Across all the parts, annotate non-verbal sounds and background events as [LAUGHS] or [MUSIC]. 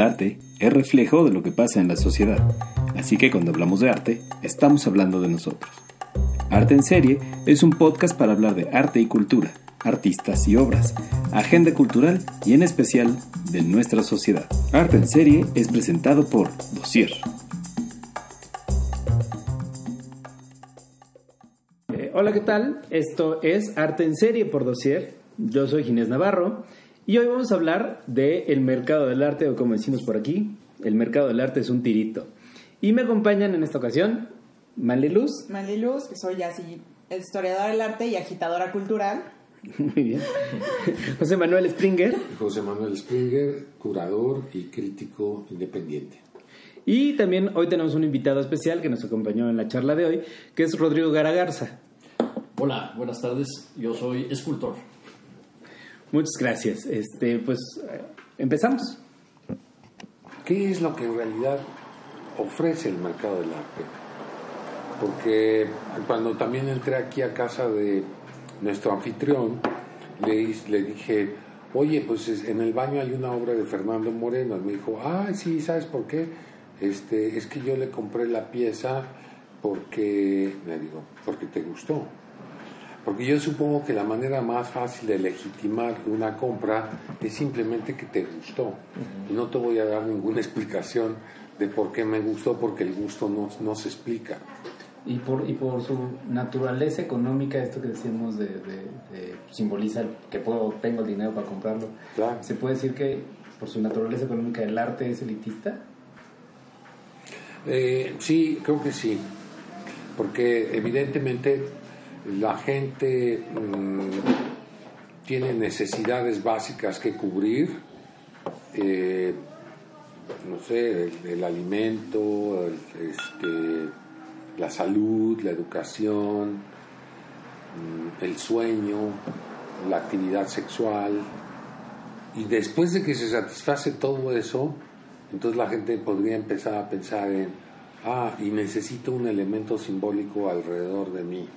Arte es reflejo de lo que pasa en la sociedad, así que cuando hablamos de arte, estamos hablando de nosotros. Arte en Serie es un podcast para hablar de arte y cultura, artistas y obras, agenda cultural y en especial de nuestra sociedad. Arte en Serie es presentado por Dossier. Eh, hola, ¿qué tal? Esto es Arte en Serie por Dossier. Yo soy Ginés Navarro y hoy vamos a hablar del mercado del arte, o como decimos por aquí, el mercado del arte es un tirito. Y me acompañan en esta ocasión Maliluz. Maliluz, que soy así historiadora del arte y agitadora cultural. [LAUGHS] Muy bien. José Manuel Springer. José Manuel Springer, curador y crítico independiente. Y también hoy tenemos un invitado especial que nos acompañó en la charla de hoy, que es Rodrigo Garagarza. Hola, buenas tardes. Yo soy escultor. Muchas gracias. Este, pues empezamos. ¿Qué es lo que en realidad ofrece el mercado del arte? Porque cuando también entré aquí a casa de nuestro anfitrión, le, le dije, oye, pues en el baño hay una obra de Fernando Moreno. Y me dijo, ah, sí, ¿sabes por qué? Este, es que yo le compré la pieza porque, le digo, porque te gustó. Porque yo supongo que la manera más fácil de legitimar una compra es simplemente que te gustó. Y no te voy a dar ninguna [LAUGHS] explicación de por qué me gustó, porque el gusto no, no se explica. Y por, y por su naturaleza económica, esto que decíamos de, simboliza que puedo, tengo el dinero para comprarlo, ¿se puede decir que por su naturaleza económica el arte es elitista? Eh, sí, creo que sí, porque evidentemente la gente mm, tiene necesidades básicas que cubrir, eh, no sé, el, alimento, este, la salud, la educación, mm, el sueño, la actividad sexual. Y después de que se satisface todo eso, entonces la gente podría empezar a pensar en, ah, y necesito un elemento simbólico alrededor de mí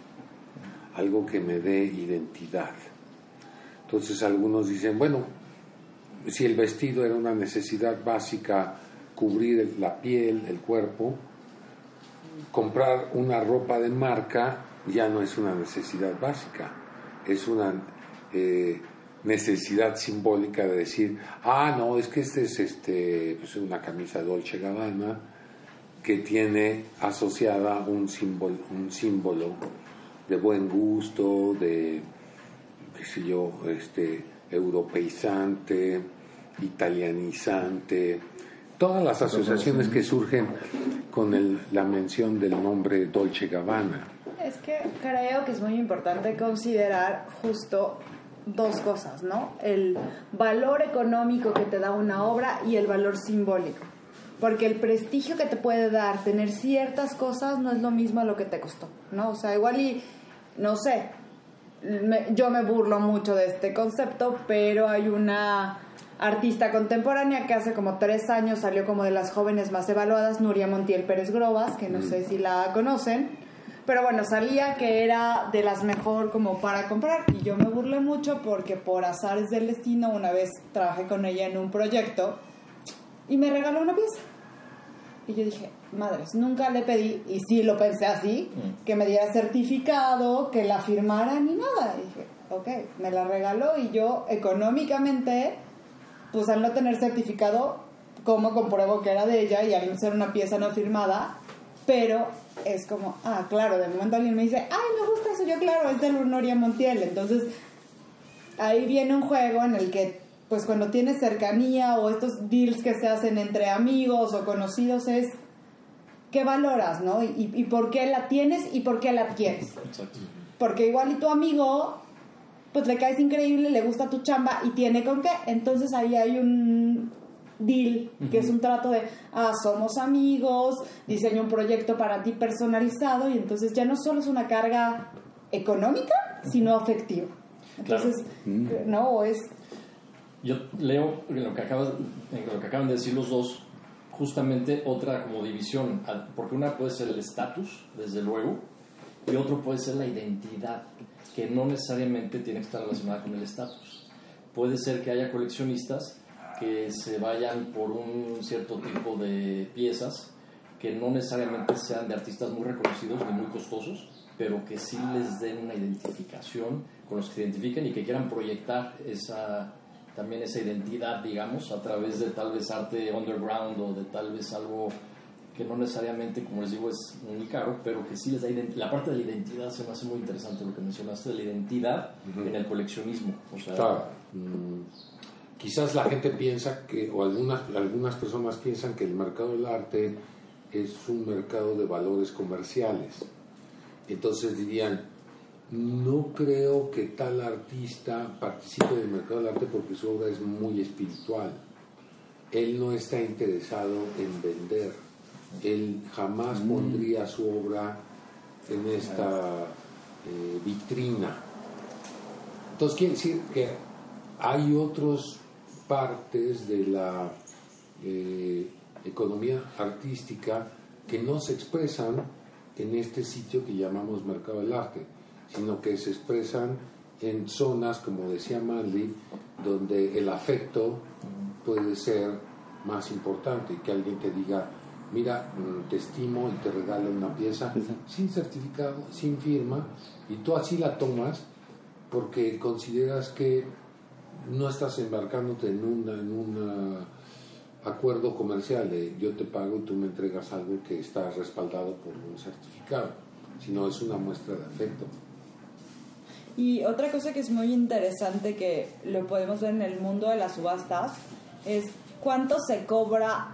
algo que me dé identidad. Entonces algunos dicen, bueno, si el vestido era una necesidad básica, cubrir la piel, el cuerpo, comprar una ropa de marca ya no es una necesidad básica, es una eh, necesidad simbólica de decir, ah, no, es que este es este, pues una camisa Dolce Gabbana que tiene asociada un símbolo, un símbolo de buen gusto, de, qué sé yo, este, europeizante, italianizante, todas las asociaciones que surgen con el, la mención del nombre Dolce Gabbana. Es que creo que es muy importante considerar justo dos cosas, ¿no? El valor económico que te da una obra y el valor simbólico. Porque el prestigio que te puede dar tener ciertas cosas no es lo mismo a lo que te costó, ¿no? O sea, igual y, no sé, yo me burlo mucho de este concepto, pero hay una artista contemporánea que hace como tres años salió como de las jóvenes más evaluadas, Nuria Montiel Pérez Grobas, que no mm. sé si la conocen. Pero bueno, salía que era de las mejor como para comprar y yo me burlé mucho porque por azares del destino una vez trabajé con ella en un proyecto y me regaló una pieza. Y yo dije, madres, nunca le pedí, y sí lo pensé así, mm. que me diera certificado, que la firmara ni nada. Y dije, ok, me la regaló y yo económicamente, pues al no tener certificado, ¿cómo compruebo que era de ella y al ser una pieza no firmada? Pero es como, ah, claro, de momento alguien me dice, ay, me gusta eso, yo claro, es de Noria Montiel. Entonces, ahí viene un juego en el que pues cuando tienes cercanía o estos deals que se hacen entre amigos o conocidos es qué valoras, ¿no? Y, por qué la tienes y por qué la quieres. Porque igual y tu amigo, pues le caes increíble, le gusta tu chamba y tiene con qué. Entonces ahí hay un deal, que es un trato de, ah, somos amigos, diseño un proyecto para ti personalizado y entonces ya no solo es una carga económica, sino afectiva. Entonces, no, es yo leo lo que, acabas, lo que acaban de decir los dos, justamente otra como división, porque una puede ser el estatus, desde luego, y otro puede ser la identidad, que no necesariamente tiene que estar relacionada con el estatus. Puede ser que haya coleccionistas que se vayan por un cierto tipo de piezas que no necesariamente sean de artistas muy reconocidos ni muy costosos, pero que sí les den una identificación con los que se identifiquen y que quieran proyectar esa también esa identidad, digamos, a través de tal vez arte underground o de tal vez algo que no necesariamente, como les digo, es muy caro, pero que sí les da La parte de la identidad se me hace muy interesante lo que mencionaste de la identidad en el coleccionismo. O sea, claro. Mm, quizás la gente piensa que, o algunas, algunas personas piensan que el mercado del arte es un mercado de valores comerciales. Entonces dirían, no creo que tal artista participe del mercado del arte porque su obra es muy espiritual. Él no está interesado en vender. Él jamás mm. pondría su obra en esta eh, vitrina. Entonces quiere decir que hay otras partes de la eh, economía artística que no se expresan en este sitio que llamamos mercado del arte sino que se expresan en zonas, como decía Manley, donde el afecto puede ser más importante y que alguien te diga, mira, mm, te estimo y te regala una pieza sin certificado, sin firma, y tú así la tomas porque consideras que no estás embarcándote en un en un acuerdo comercial de yo te pago y tú me entregas algo que está respaldado por un certificado, sino es una muestra de afecto. Y otra cosa que es muy interesante que lo podemos ver en el mundo de las subastas es cuánto se cobra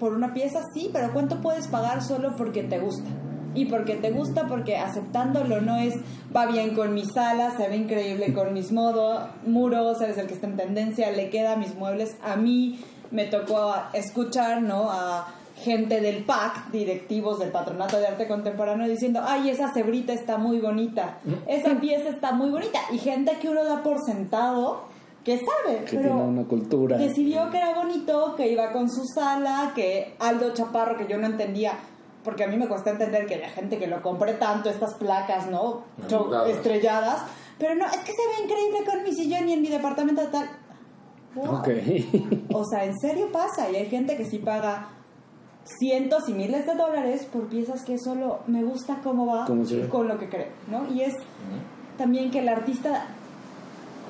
por una pieza, sí, pero cuánto puedes pagar solo porque te gusta. Y porque te gusta, porque aceptándolo no es va bien con mi sala, se ve increíble con mis modos, muros, eres el que está en tendencia, le queda mis muebles. A mí me tocó escuchar, ¿no? A gente del PAC, directivos del Patronato de Arte Contemporáneo, diciendo, ay, esa cebrita está muy bonita, esa pieza está muy bonita, y gente que uno da por sentado, que sabe, que tiene una cultura. Decidió que era bonito, que iba con su sala, que Aldo Chaparro, que yo no entendía, porque a mí me cuesta entender que la gente que lo compre tanto, estas placas, ¿no? estrelladas, pero no, es que se ve increíble con mi sillón y en mi departamento tal. o sea, en serio pasa, y hay gente que sí paga cientos y miles de dólares por piezas que solo me gusta cómo va con lo que creo, ¿no? Y es también que el artista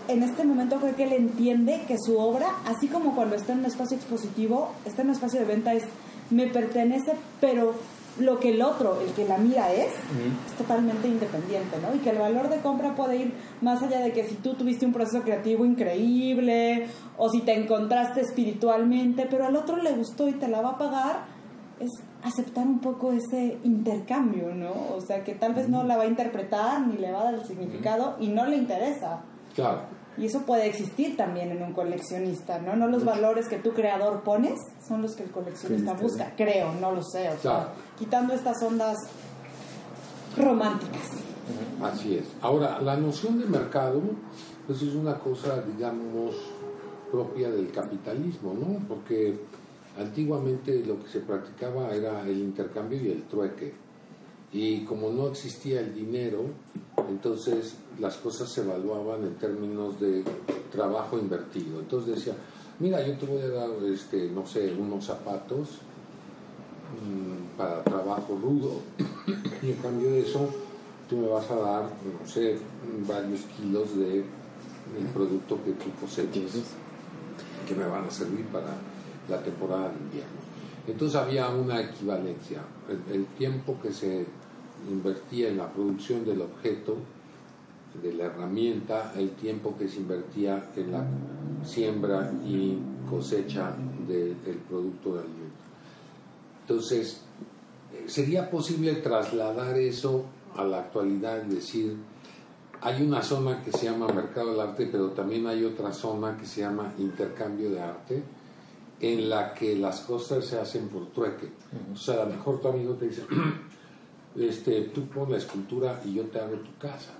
en este momento creo que él entiende que su obra, así como cuando está en un espacio expositivo, está en un espacio de venta, es me pertenece, pero lo que el otro, el que la mira es, es totalmente independiente, ¿no? Y que el valor de compra puede ir más allá de que si tú tuviste un proceso creativo increíble o si te encontraste espiritualmente, pero al otro le gustó y te la va a pagar, es aceptar un poco ese intercambio, ¿no? O sea, que tal vez no la va a interpretar ni le va a dar el significado y no le interesa. Claro. Y eso puede existir también en un coleccionista, ¿no? No los valores que tu creador pones son los que el coleccionista busca, creo, no lo sé. O sea, quitando estas ondas románticas. Así es. Ahora, la noción de mercado, pues es una cosa, digamos, propia del capitalismo, ¿no? Porque Antiguamente lo que se practicaba era el intercambio y el trueque. Y como no existía el dinero, entonces las cosas se evaluaban en términos de trabajo invertido. Entonces decía, mira, yo te voy a dar, este, no sé, unos zapatos mm, para trabajo rudo y en cambio de eso tú me vas a dar, no sé, varios kilos de producto que tú posees que me van a servir para la temporada de invierno. Entonces había una equivalencia. El, tiempo que se invertía en la producción del objeto, de la herramienta, el tiempo que se invertía en la siembra y cosecha del producto de alimento. Entonces, ¿sería posible trasladar eso a la actualidad y decir, hay una zona que se llama mercado del arte, pero también hay otra zona que se llama intercambio de arte? En la que las cosas se hacen por trueque. O sea, a lo mejor tu amigo te dice, [CLEARS THROAT] este, tú pon la escultura y yo te hago tu casa.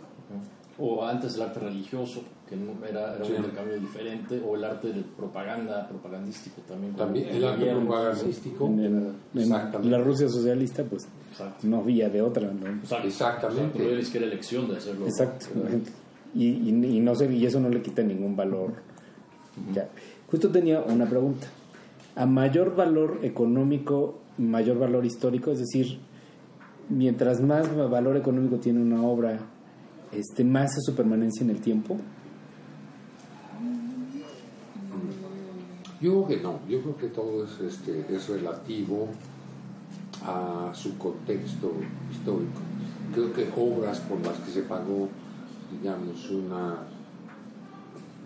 O antes el arte religioso, que era, era un intercambio diferente, o el arte de propaganda, propagandístico también. También el arte propagandístico. En, la Rusia socialista, pues no había de otra. Exactamente. que era elección de hacerlo. Exacto. Y, y, no sé, y eso no le quita ningún valor. Ya. Justo tenía una pregunta. A mayor valor económico, mayor valor histórico, es decir, mientras más valor económico tiene una obra, este, más es su permanencia en el tiempo. Yo creo que no, yo creo que todo es, este, es relativo a su contexto histórico. Creo que obras por las que se pagó, digamos, una,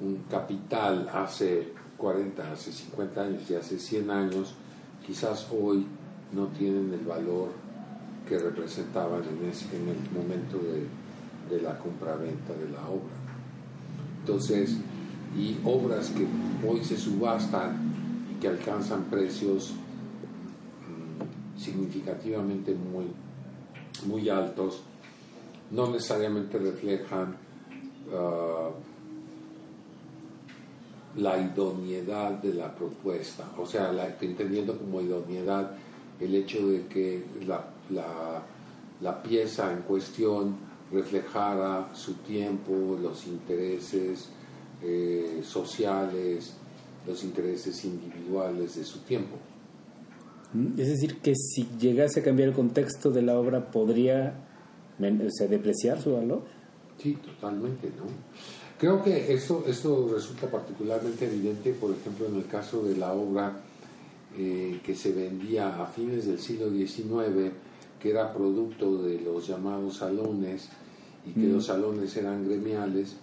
un capital hace 40, hace 50 años y hace 100 años, quizás hoy no tienen el valor que representaban en, el momento de, de la compraventa de la obra. Entonces, y obras que hoy se subastan y que alcanzan precios mm, significativamente muy, muy altos, no necesariamente reflejan uh, la idoneidad de la propuesta, o sea, la, entendiendo como idoneidad el hecho de que la, la, la pieza en cuestión reflejara su tiempo, los intereses, eh, sociales, los intereses individuales de su tiempo. Mm, es decir, que si llegase a cambiar el contexto de la obra, ¿podría o sea, depreciar su valor? Sí, totalmente, ¿no? Creo que esto, esto resulta particularmente evidente, por ejemplo, en el caso de la obra eh, que se vendía a fines del siglo XIX, que era producto de los llamados salones, y que Mm. los salones eran gremiales,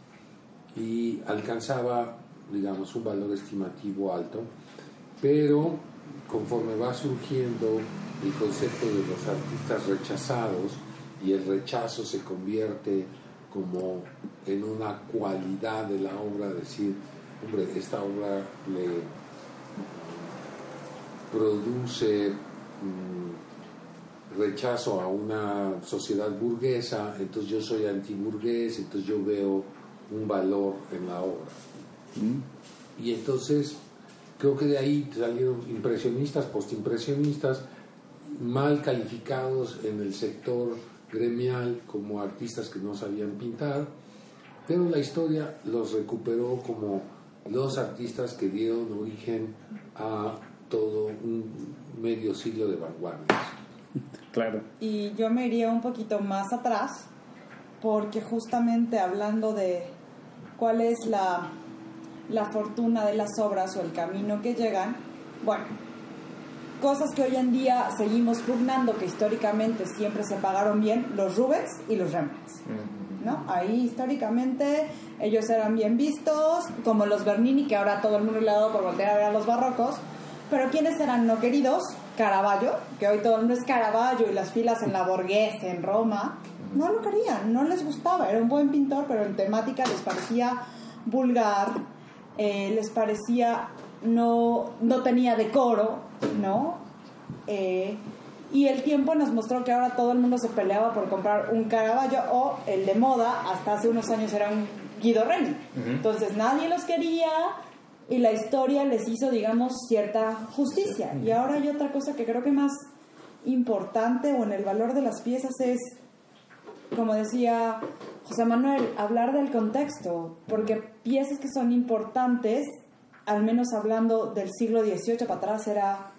y alcanzaba, digamos, un valor estimativo alto, pero conforme va surgiendo el concepto de los artistas rechazados y el rechazo se convierte como en una cualidad de la obra, decir, hombre, esta obra le produce mm, rechazo a una sociedad burguesa, entonces yo soy antiburgués, entonces yo veo un valor en la obra. Y entonces creo que de ahí salieron impresionistas, postimpresionistas, mal calificados en el sector gremial como artistas que no sabían pintar, pero la historia los recuperó como los artistas que dieron origen a todo un medio siglo de vanguardias. Claro. Y yo me iría un poquito más atrás, porque justamente hablando de cuál es la, la fortuna de las obras o el camino que llegan, bueno, cosas que hoy en día seguimos pugnando, que históricamente siempre se pagaron bien, los Rubens y los Rembrandts. ¿no? Ahí históricamente ellos eran bien vistos, como los Bernini, que ahora todo el mundo le ha dado por voltear a ver a los barrocos, pero ¿quiénes eran no queridos? Caravaggio, que hoy todo el mundo es Caravaggio y las filas en la Borghese, en Roma, no lo querían, no les gustaba, era un buen pintor, pero en temática les parecía vulgar, eh, les parecía no, no tenía decoro, ¿no? Eh, y el tiempo nos mostró que ahora todo el mundo se peleaba por comprar un Caravaggio o el de moda, hasta hace unos años era un Guido Reni. Entonces nadie los quería y la historia les hizo, digamos, cierta justicia. Y ahora hay otra cosa que creo que más importante o en el valor de las piezas es, como decía José Manuel, hablar del contexto, porque piezas que son importantes, al menos hablando del siglo XVIII para atrás, era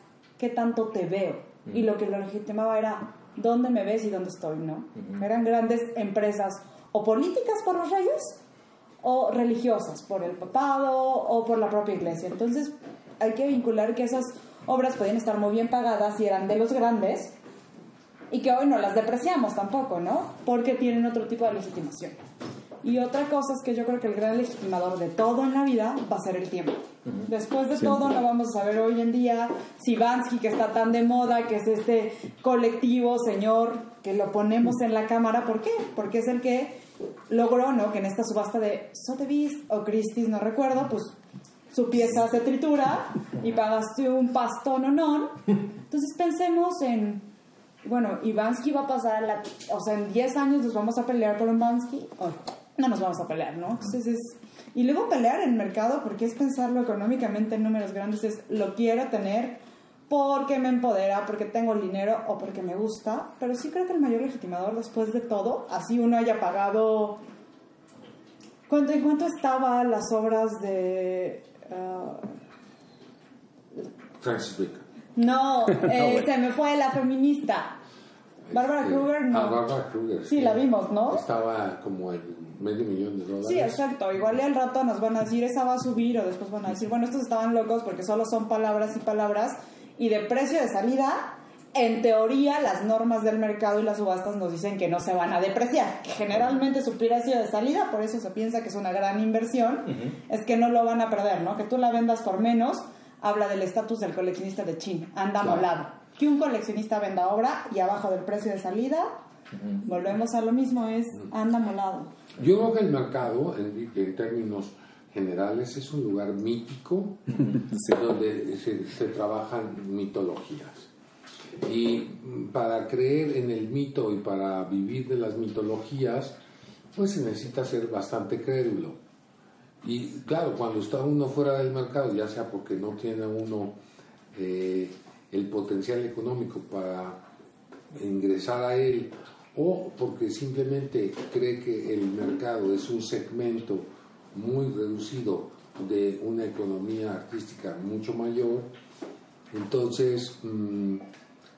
qué tanto te veo. Y lo que lo legitimaba era dónde me ves y dónde estoy, ¿no? Eran grandes empresas o políticas por los reyes o religiosas por el papado o por la propia iglesia. Entonces hay que vincular que esas obras podían estar muy bien pagadas y eran de los grandes y que hoy no las depreciamos tampoco, ¿no? Porque tienen otro tipo de legitimación. Y otra cosa es que yo creo que el gran legitimador de todo en la vida va a ser el tiempo. Después de todo, no vamos a saber hoy en día si Bansky, que está tan de moda, que es este colectivo, señor, que lo ponemos en la cámara, ¿por qué? Porque es el que logró, ¿no? Que en esta subasta de Sotheby's o Christie's, no recuerdo, pues su pieza se tritura y pagaste un pastón o no. Entonces pensemos en, bueno, y Bansky va a pasar, a la, o sea, en 10 años nos vamos a pelear por un Bansky, o no nos vamos a pelear, ¿no? Entonces es, y luego pelear en el mercado, porque es pensarlo económicamente en números grandes, es lo quiero tener porque me empodera, porque tengo el dinero o porque me gusta, pero sí creo que el mayor legitimador después de todo, así uno haya pagado... ¿Cuánto, ¿En cuánto estaban las obras de... ah, Francis Bacon. No, [LAUGHS] eh, se me fue la feminista. Bárbara Este, Kruger, no. Ah, Barbara Kruger. Sí, la vimos, ¿no? Estaba como en medio millón de dólares. Sí, exacto. Igual y al rato nos van a decir esa va a subir o después van a decir, bueno, estos estaban locos porque solo son palabras y palabras y de precio de salida, en teoría las normas del mercado y las subastas nos dicen que no se van a depreciar. Que generalmente su precio de salida, por eso se piensa que es una gran inversión, es que no lo van a perder, ¿no? Que tú la vendas por menos, habla del estatus del coleccionista de China, anda Claro. molado. Que un coleccionista venda obra y abajo del precio de salida, volvemos a lo mismo, es anda molado. Yo creo que el mercado, en, en términos generales, es un lugar mítico [LAUGHS] donde se, se trabajan mitologías. Y para creer en el mito y para vivir de las mitologías, pues se necesita ser bastante crédulo. Y claro, cuando está uno fuera del mercado, ya sea porque no tiene uno eh, el potencial económico para ingresar a él o porque simplemente cree que el mercado es un segmento muy reducido de una economía artística mucho mayor, entonces mm,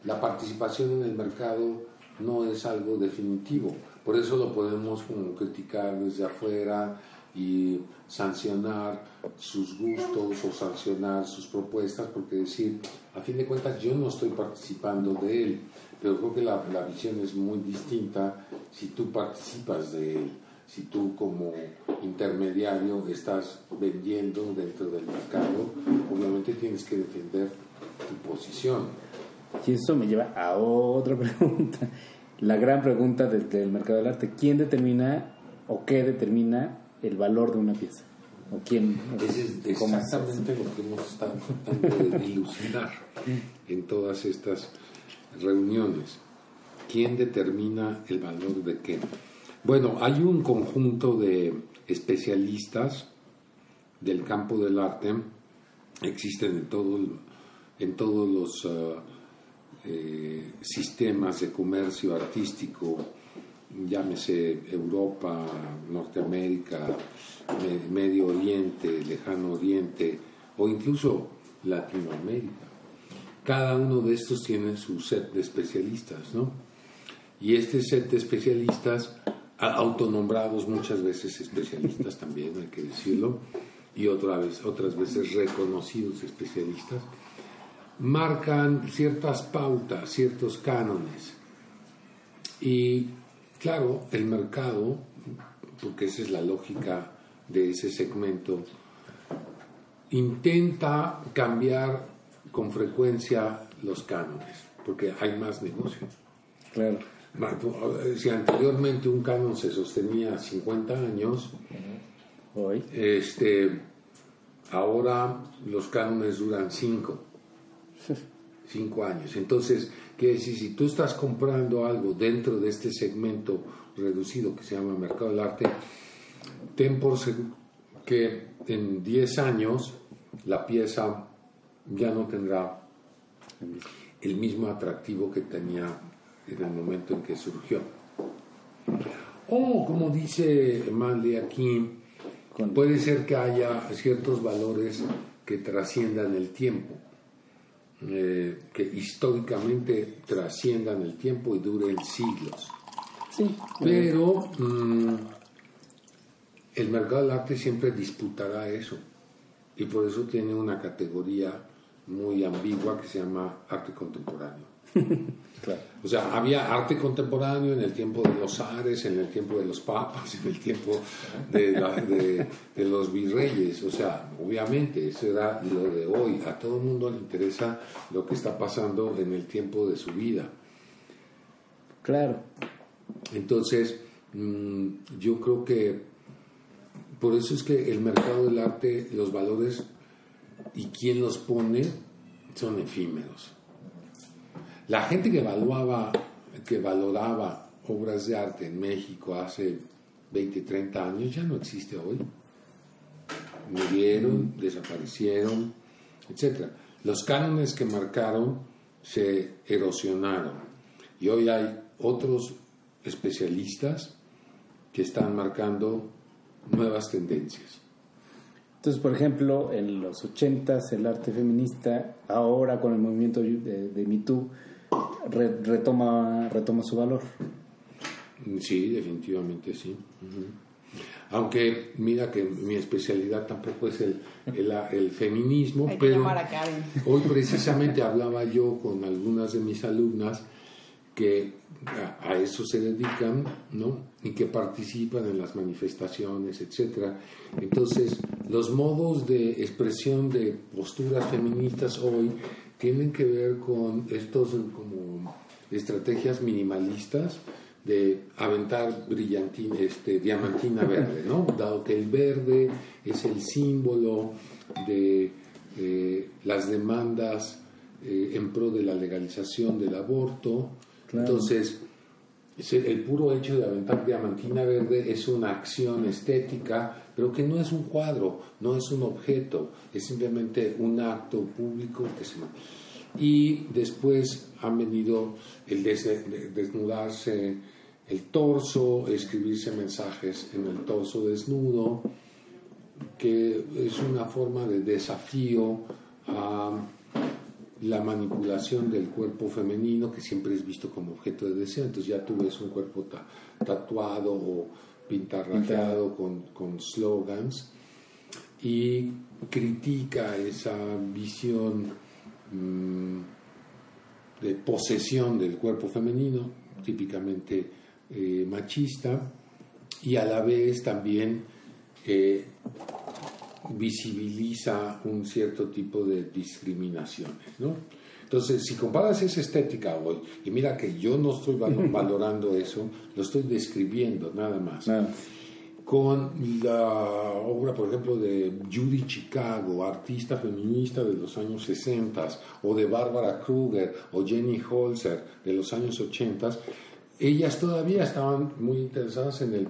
la participación en el mercado no es algo definitivo. Por eso lo podemos criticar desde afuera y sancionar sus gustos o sancionar sus propuestas, porque decir, a fin de cuentas yo no estoy participando de él, pero creo que la, visión es muy distinta si tú participas de él, si tú como intermediario estás vendiendo dentro del mercado, obviamente tienes que defender tu posición. Y eso me lleva a otra [LAUGHS] pregunta. La gran pregunta del, del mercado del arte. ¿Quién determina o qué determina el valor de una pieza? ¿O quién? Ese es ¿Cómo exactamente lo que hemos estado tratando de dilucidar en todas estas reuniones. ¿Quién determina el valor de qué? Bueno, hay un conjunto de especialistas del campo del arte, existen en, todo, en todos los ah, eh, sistemas de comercio artístico, llámese Europa, Norteamérica, Me- Medio Oriente, Lejano Oriente o incluso Latinoamérica. Cada uno de estos tiene su set de especialistas, ¿no? Y este set de especialistas, autonombrados muchas veces especialistas [LAUGHS] también, hay que decirlo, y otras veces reconocidos especialistas, marcan ciertas pautas, ciertos cánones. Y claro, el mercado, porque esa es la lógica de ese segmento, intenta cambiar con frecuencia los cánones, porque hay más negocio. Claro. Si anteriormente un canon se sostenía 50 años, Hoy. este, ahora los cánones duran 5. [LAUGHS] 5 años. Entonces, quiere decir, si tú estás comprando algo dentro de este segmento reducido que se llama mercado del arte, ten por seguro que en 10 años la pieza ya no tendrá el mismo atractivo que tenía en el momento en que surgió. O, como dice Manley aquí, puede ser que haya ciertos valores que trasciendan el tiempo, eh, que históricamente trasciendan el tiempo y duren siglos. Sí. Pero mm, el mercado del arte siempre disputará eso. Y por eso tiene una categoría muy ambigua que se llama arte contemporáneo. [LAUGHS] Claro. O sea, había arte contemporáneo en el tiempo de los zares, en el tiempo de los papas, [LAUGHS] en el tiempo de, la- de- de los virreyes. O sea, obviamente, eso era lo de hoy. A todo el mundo le interesa lo que está pasando en el tiempo de su vida. Claro. Entonces, mm, yo creo que por eso es que el mercado del arte, los valores y quién los pone son efímeros. La gente que evaluaba, que valoraba obras de arte en México hace 20, 30 años ya no existe hoy. Murieron, desaparecieron, etc. Los cánones que marcaron se erosionaron y hoy hay otros especialistas que están marcando nuevas tendencias. Entonces, por ejemplo, en los 80s el arte feminista, ahora con el movimiento de, de re- retoma, retoma su valor. Sí, definitivamente sí. Aunque mira que mi especialidad tampoco es el, el, el feminismo, Hay que pero llamar a Karen. hoy precisamente hablaba yo con algunas de mis alumnas que a, a eso se dedican, ¿no? Y que participan en las manifestaciones, etcétera. Entonces, los modos de expresión de posturas feministas hoy tienen que ver con estos como estrategias minimalistas de aventar brillantina, este, diamantina verde, ¿no? Dado que el verde es el símbolo de eh, las demandas eh, en pro de la legalización del aborto. Claro. Entonces, es el, el puro hecho de aventar diamantina verde es una acción estética, pero que no es un cuadro, no es un objeto, es simplemente un acto público que se... Y después han venido el des- de- desnudarse el torso, escribirse mensajes en el torso desnudo, que es una forma de desafío a la manipulación del cuerpo femenino que siempre es visto como objeto de deseo. Entonces ya tú ves un cuerpo ta- tatuado o pintarrajeado con, con slogans y critica esa visión mm, de posesión del cuerpo femenino, típicamente eh, machista, y a la vez también eh, visibiliza un cierto tipo de discriminaciones, ¿no? Entonces, si comparas esa estética hoy, y mira que yo no estoy val- [LAUGHS] valorando eso, lo estoy describiendo nada más, Nada. Con la obra, por ejemplo, de Judy Chicago, artista feminista de los años 60, o de Barbara Kruger o Jenny Holzer de los años 80, ellas todavía estaban muy interesadas en el,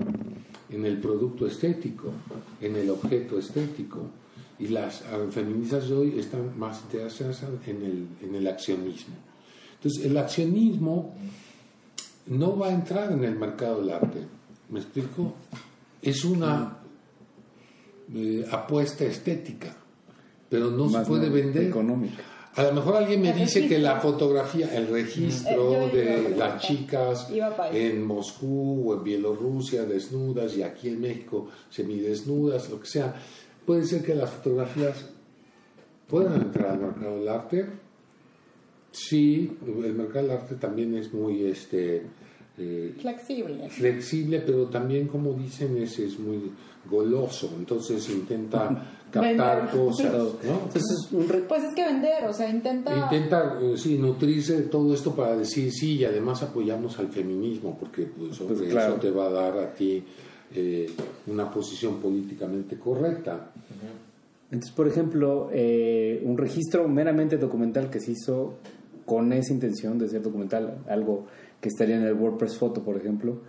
en el producto estético, en el objeto estético. Y las feministas de hoy están más interesadas en el, en el accionismo. Entonces, el accionismo no va a entrar en el mercado del arte. ¿Me explico? Es una eh, apuesta estética, pero no Más se puede no, vender. Económica. A lo mejor alguien me El dice que la fotografía, el registro Eh, de las chicas en Moscú o en Bielorrusia desnudas y aquí en México semidesnudas, lo que sea, puede ser que las fotografías puedan entrar al mercado del arte. Sí, el mercado del arte también es muy este, eh, Flexible. flexible, pero también, como dicen, es, es muy goloso, entonces intenta [LAUGHS] captar cosas, ¿no? Entonces, Pues es que vender, o sea, intenta... Intenta, eh, sí, nutrirse de todo esto para decir sí y además apoyamos al feminismo porque pues, Pues, eso claro. te va a dar a ti eh, una posición políticamente correcta. Entonces, por ejemplo, eh, un registro meramente documental que se hizo con esa intención de ser documental, algo que estaría en el WordPress Photo, por ejemplo,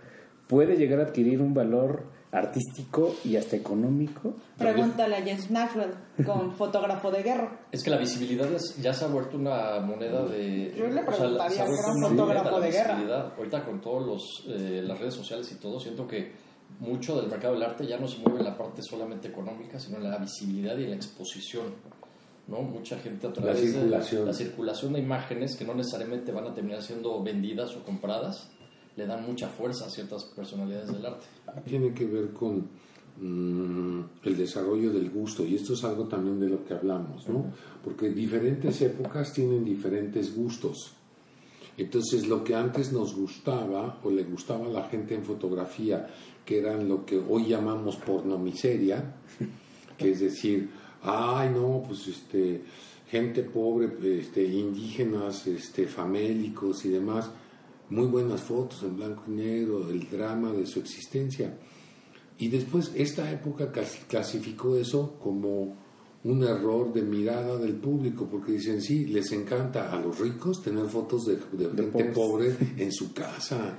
puede llegar a adquirir un valor artístico y hasta económico. Pregúntale a James Maxwell con [LAUGHS] fotógrafo de guerra. Es que la visibilidad es- ya se ha vuelto una moneda de... Yo le o sea, preguntaría se un una fotógrafo moneda de guerra. visibilidad. Ahorita con todas los, eh, las redes sociales y todo, siento que mucho del mercado del arte ya no se mueve en la parte solamente económica, sino en la visibilidad y en la exposición. ¿No? Mucha gente a través circulación. de la circulación de imágenes que no necesariamente van a terminar siendo vendidas o compradas, le dan mucha fuerza a ciertas personalidades del arte. Tiene que ver con mm, el desarrollo del gusto y esto es algo también de lo que hablamos, ¿no? Porque diferentes épocas tienen diferentes gustos. Entonces, lo que antes nos gustaba o le gustaba a la gente en fotografía, que eran lo que hoy llamamos pornomiseria, que es decir, ay, no, pues este, gente pobre, este, indígenas, este, famélicos y demás, muy buenas fotos en blanco y negro, el drama de su existencia. Y después esta época clas- clasificó eso como un error de mirada del público, porque dicen, sí, les encanta a los ricos tener fotos de, de gente pobre en su casa.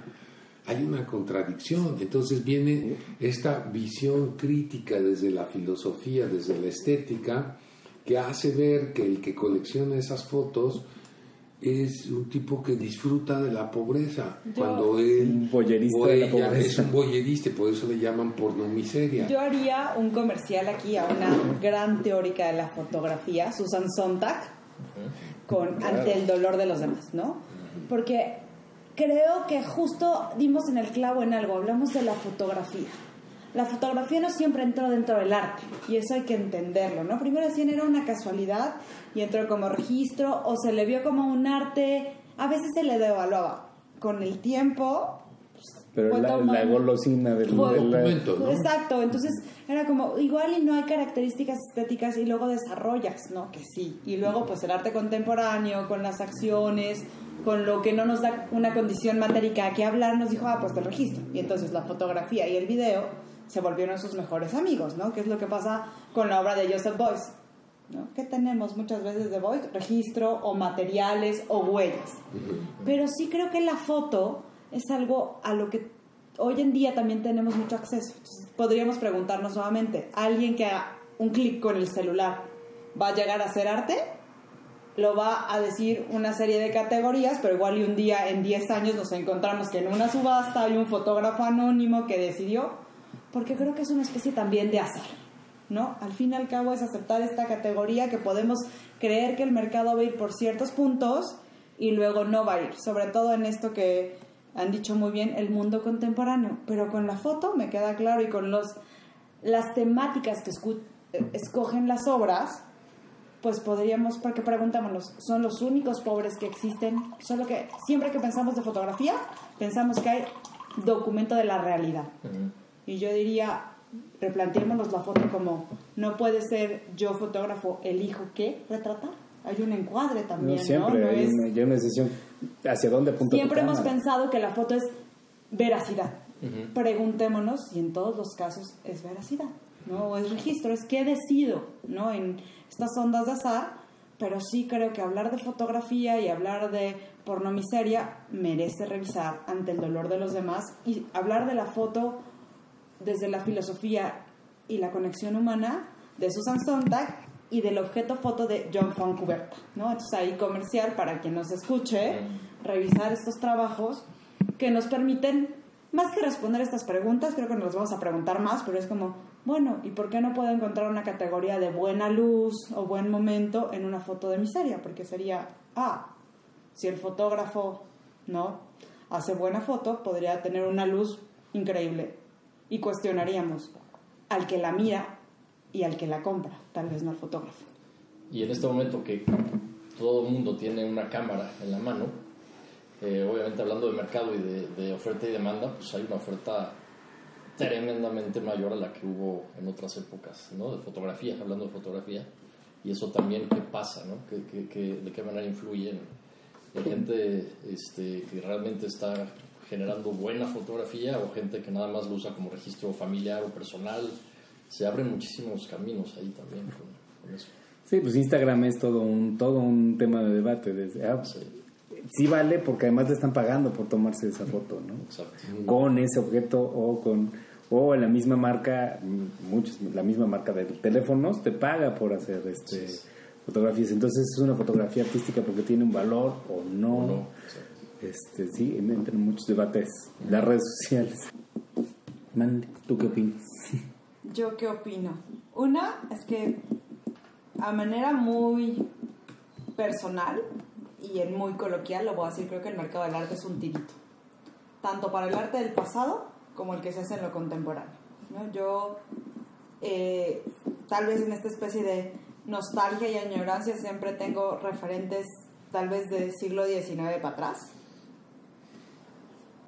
Hay una contradicción. Entonces viene esta visión crítica desde la filosofía, desde la estética, que hace ver que el que colecciona esas fotos es un tipo que disfruta de la pobreza. Yo- cuando él Un boyerista o de la ella pobreza. es un boyerista, por eso le llaman pornomiseria. Yo haría un comercial aquí a una gran teórica de la fotografía, Susan Sontag, con Ante el dolor de los demás, ¿no? Porque creo que justo dimos en el clavo en algo, hablamos de la fotografía. La fotografía no siempre entró dentro del arte y eso hay que entenderlo, ¿no? Primero decían era una casualidad y entró como registro o se le vio como un arte, a veces se le devaluaba. Con el tiempo Pero la, la golosina del... Documento, ¿no? Exacto, entonces era como, igual y no hay características estéticas y luego desarrollas, ¿no? Que sí. Y luego pues el arte contemporáneo, con las acciones, con lo que no nos da una condición matérica que hablar, nos dijo, ah, pues te registro. Y entonces la fotografía y el video se volvieron sus mejores amigos, ¿no? Que es lo que pasa con la obra de Joseph Beuys, ¿no? ¿Qué tenemos muchas veces de Beuys? Registro o materiales o huellas. Pero sí creo que la foto es algo a lo que hoy en día también tenemos mucho acceso. Entonces, podríamos preguntarnos nuevamente, ¿alguien que haga un clic con el celular va a llegar a hacer arte? Lo va a decir una serie de categorías, pero igual y un día en 10 años nos encontramos que en una subasta hay un fotógrafo anónimo que decidió, porque creo que es una especie también de azar. ¿no? Al fin y al cabo es aceptar esta categoría que podemos creer que el mercado va a ir por ciertos puntos y luego no va a ir, sobre todo en esto que han dicho muy bien, el mundo contemporáneo, pero con la foto me queda claro y con los las temáticas que escogen las obras, pues podríamos, porque preguntámonos, ¿son los únicos pobres que existen? Solo que siempre que pensamos de fotografía, pensamos que hay documento de la realidad. Y yo diría, replanteémonos la foto como, no puede ser yo fotógrafo, elijo qué retratar. Hay un encuadre No, también, ¿no? siempre No hay es- una, ya una decisión hacia dónde apunta Siempre hemos pensado que la foto es veracidad. Preguntémonos si en todos los casos es veracidad, ¿no? O es registro, es qué decido, ¿no? En estas ondas de azar, pero sí creo que hablar de fotografía y hablar de pornomiseria merece revisar ante el dolor de los demás y hablar de la foto desde la filosofía y la conexión humana de Susan Sontag y del objeto foto de John Foncuberta, ¿no? Entonces ahí comercial para quien nos escuche, revisar estos trabajos que nos permiten, más que responder estas preguntas, creo que nos vamos a preguntar más, pero es como, bueno, ¿y por qué no puedo encontrar una categoría de buena luz o buen momento en una foto de miseria? Porque sería, ah, si el fotógrafo, ¿no? Hace buena foto, podría tener una luz increíble. Y cuestionaríamos al que la mira y al que la compra, tal vez no al fotógrafo. Y en este momento que todo el mundo tiene una cámara en la mano, eh, obviamente hablando de mercado y de, de oferta y demanda, pues hay una oferta tremendamente mayor a la que hubo en otras épocas, ¿no? De fotografía, hablando de fotografía. Y eso también, ¿qué pasa, no? ¿Qué, qué- qué- de qué manera influye en, en gente este, que realmente está generando buena fotografía o gente que nada más lo usa como registro familiar o personal? Se abren muchísimos caminos ahí también con, con eso. Sí, pues Instagram es todo un todo un tema de debate. Desde, ah, Sí, sí vale porque además le están pagando por tomarse esa foto, ¿no? exacto. Con ese objeto o con o la misma marca, muchos, la misma marca de teléfonos te paga por hacer este fotografías. Entonces es una fotografía artística porque tiene un valor o no. O no, exacto. Este, sí, entran muchos debates. Las redes sociales. Mandy, ¿tú qué opinas? [LAUGHS] ¿Yo qué opino? Una es que a manera muy personal y en muy coloquial, lo voy a decir, creo que el mercado del arte es un tirito. Tanto para el arte del pasado como el que se hace en lo contemporáneo. ¿no? Yo, eh, tal vez en esta especie de nostalgia y añorancia, siempre tengo referentes tal vez del siglo XIX para atrás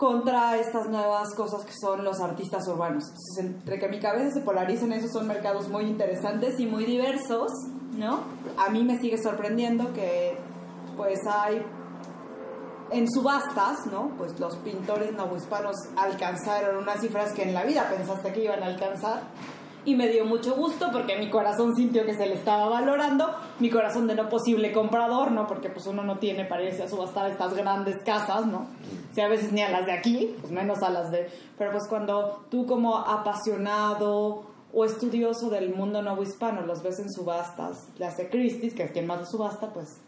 contra estas nuevas cosas que son los artistas urbanos. Entonces, entre que mi cabeza se polariza en esos son mercados muy interesantes y muy diversos, ¿no? A mí me sigue sorprendiendo que pues hay en subastas, ¿no? Pues los pintores novohispanos alcanzaron unas cifras que en la vida pensaste que iban a alcanzar. Y me dio mucho gusto porque mi corazón sintió que se le estaba valorando, mi corazón de no posible comprador, ¿no? Porque pues uno no tiene para irse a subastar estas grandes casas, ¿no? O a veces ni a las de aquí, pues menos a las de... Pero pues cuando tú como apasionado o estudioso del mundo novohispano los ves en subastas, las de Christie's, que es quien más lo subasta, pues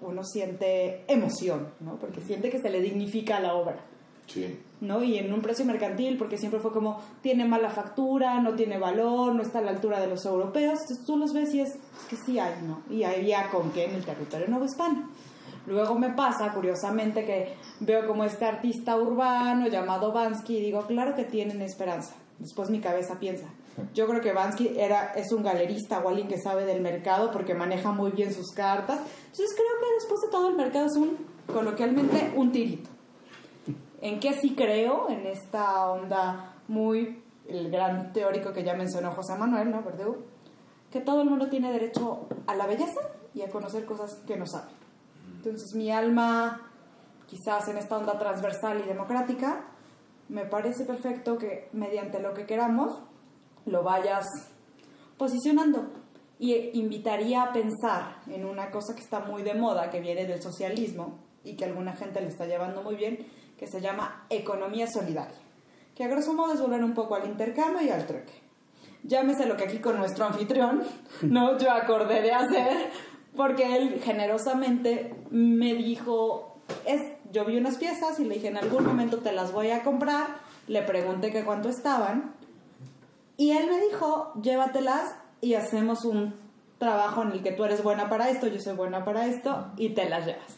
uno siente emoción, ¿no? Porque siente que se le dignifica la obra. ¿No? Y en un precio mercantil, porque siempre fue como, tiene mala factura, no tiene valor, no está a la altura de los europeos. Entonces tú los ves y es, es que sí hay, ¿no? Y había con qué en el territorio nuevo hispano. Luego me pasa, curiosamente, que veo como este artista urbano llamado Bansky y digo, claro que tienen esperanza. Después mi cabeza piensa, yo creo que Bansky era, es un galerista o alguien que sabe del mercado porque maneja muy bien sus cartas. Entonces creo que después de todo el mercado es un, coloquialmente, un tirito. ¿En qué sí creo? En esta onda muy, el gran teórico que ya mencionó José Manuel, ¿no? Verdugo, que todo el mundo tiene derecho a la belleza y a conocer cosas que no sabe. Entonces mi alma, quizás en esta onda transversal y democrática, me parece perfecto que mediante lo que queramos lo vayas posicionando. Y invitaría a pensar en una cosa que está muy de moda, que viene del socialismo y que alguna gente le está llevando muy bien, que se llama economía solidaria, que a grosso modo es volver un poco al intercambio y al trueque. Llámese lo que aquí con nuestro anfitrión, ¿no? Yo acordé de hacer, porque él generosamente me dijo, es, yo vi unas piezas y le dije, en algún momento te las voy a comprar, le pregunté que cuánto estaban, y él me dijo, llévatelas y hacemos un trabajo en el que tú eres buena para esto, yo soy buena para esto, y te las llevas.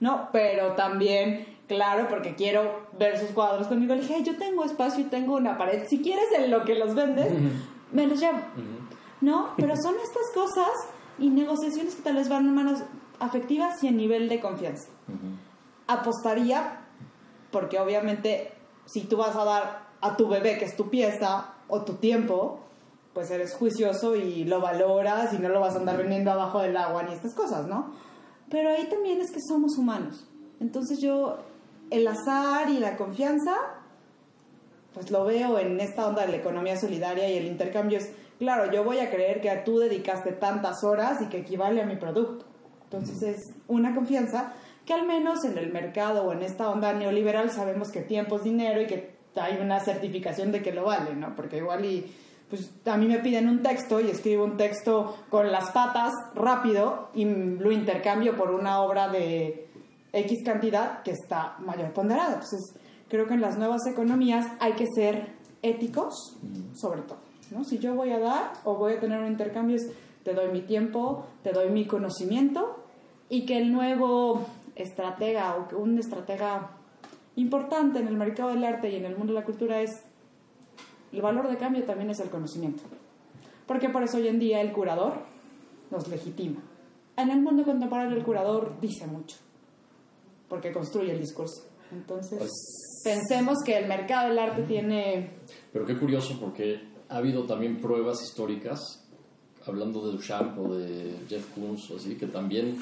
¿No? Pero también claro, porque quiero ver sus cuadros conmigo. Le dije, yo tengo espacio y tengo una pared. Si quieres en lo que los vendes, me los llevo. ¿No? Pero son estas cosas y negociaciones que tal vez van en manos afectivas y a nivel de confianza. Apostaría, porque obviamente si tú vas a dar a tu bebé, que es tu pieza, o tu tiempo, pues eres juicioso y lo valoras y no lo vas a andar vendiendo abajo del agua ni estas cosas, ¿no? Pero ahí también es que somos humanos. Entonces yo el azar y la confianza, pues lo veo en esta onda de la economía solidaria y el intercambio es, claro, yo voy a creer que tú dedicaste tantas horas y que equivale a mi producto. Entonces es una confianza que al menos en el mercado o en esta onda neoliberal sabemos que tiempo es dinero y que hay una certificación de que lo vale, ¿no? Porque igual y pues a mí me piden un texto y escribo un texto con las patas rápido y lo intercambio por una obra de X cantidad que está mayor ponderada. Entonces, creo que en las nuevas economías hay que ser éticos, sobre todo. ¿no? Si yo voy a dar o voy a tener un intercambio, es te doy mi tiempo, te doy mi conocimiento y que el nuevo estratega o que un estratega importante en el mercado del arte y en el mundo de la cultura es el valor de cambio también es el conocimiento. Porque por eso hoy en día el curador nos legitima. En el mundo contemporáneo el curador dice mucho porque construye el discurso. Entonces, pues, pensemos que el mercado del arte tiene... Pero qué curioso porque ha habido también pruebas históricas, hablando de Duchamp o de Jeff Koons, así que también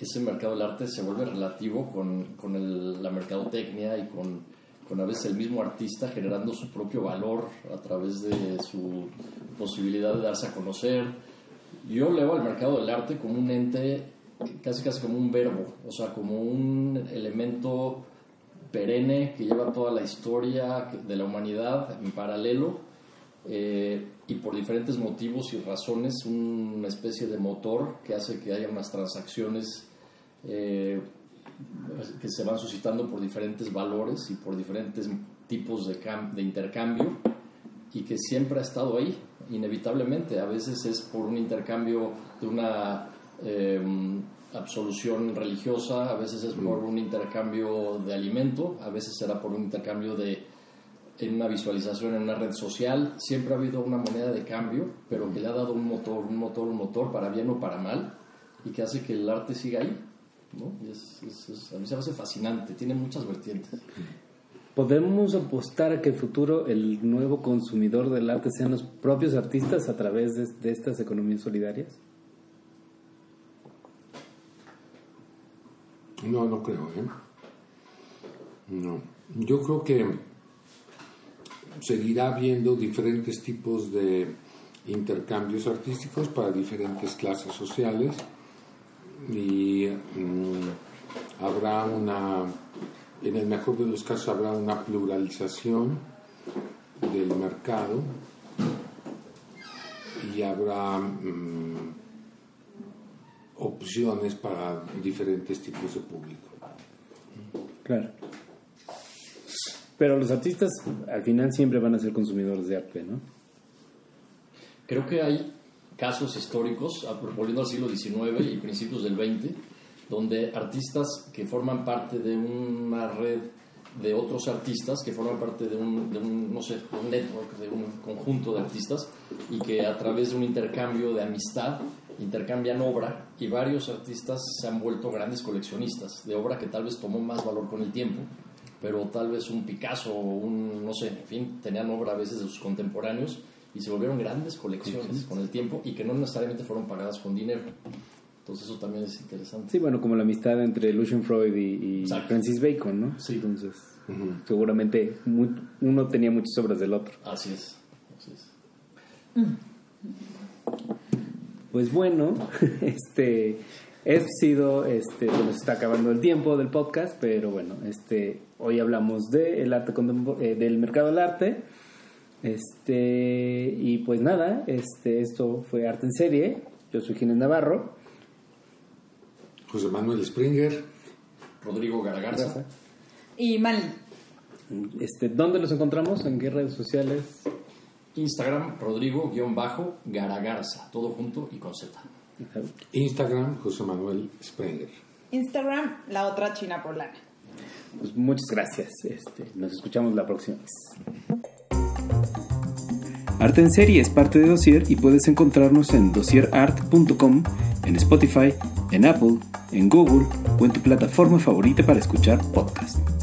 ese mercado del arte se vuelve relativo con, con el, la mercadotecnia y con, con a veces el mismo artista generando su propio valor a través de su posibilidad de darse a conocer. Yo leo al mercado del arte como un ente casi casi como un verbo, o sea, como un elemento perenne que lleva toda la historia de la humanidad en paralelo eh, y por diferentes motivos y razones una especie de motor que hace que haya unas transacciones eh, que se van suscitando por diferentes valores y por diferentes tipos de, de intercambio y que siempre ha estado ahí, inevitablemente. A veces es por un intercambio de una Em, absolución religiosa, a veces es por un intercambio de alimento, a veces será por un intercambio de en una visualización en una red social. Siempre ha habido una moneda de cambio, pero que le ha dado un motor, un motor, un motor para bien o para mal y que hace que el arte siga ahí. ¿no? es, a mí se me hace fascinante, tiene muchas vertientes. ¿Podemos apostar a que el futuro, el nuevo consumidor del arte sean los propios artistas a través de, de estas economías solidarias? No, no creo, ¿eh? No. Yo creo que seguirá habiendo diferentes tipos de intercambios artísticos para diferentes clases sociales y mm, habrá una, en el mejor de los casos habrá una pluralización del mercado y habrá mm, para diferentes tipos de público. Claro. Pero los artistas al final siempre van a ser consumidores de arte, ¿no? Creo que hay casos históricos, a- volviendo al siglo XIX y principios del XX, donde artistas que forman parte de una red de otros artistas, que forman parte de un, de un, no sé, de un network, de un conjunto de artistas, y que a través de un intercambio de amistad intercambian obra, y varios artistas se han vuelto grandes coleccionistas de obra que tal vez tomó más valor con el tiempo, pero tal vez un Picasso o un, no sé, en fin, tenían obra a veces de sus contemporáneos y se volvieron grandes colecciones con el tiempo y que no necesariamente fueron pagadas con dinero. Entonces eso también es interesante. Sí, bueno, como la amistad entre Lucian Freud y, y. Francis Bacon, ¿no? Sí. Entonces, seguramente mu- uno tenía muchas obras del otro. Así es. Así es. Pues bueno, [LAUGHS] este ha sido, este, se nos está acabando el tiempo del podcast, pero bueno, este, hoy hablamos de el arte eh, del mercado del arte, este, y pues nada, este, esto fue arte en serie. Yo soy Ginés Navarro. José Manuel Springer, Rodrigo Garagarza. Y Manly. Este, ¿dónde los encontramos? ¿En qué redes sociales? Instagram, Rodrigo-Garagarza. Todo junto y con Z. Instagram, José Manuel Springer. Instagram, la otra china poblana. Pues muchas gracias. Este, nos escuchamos la próxima vez. Arte en serie es parte de Dossier y puedes encontrarnos en dossierart.com, en Spotify, en Apple, en Google o en tu plataforma favorita para escuchar podcast.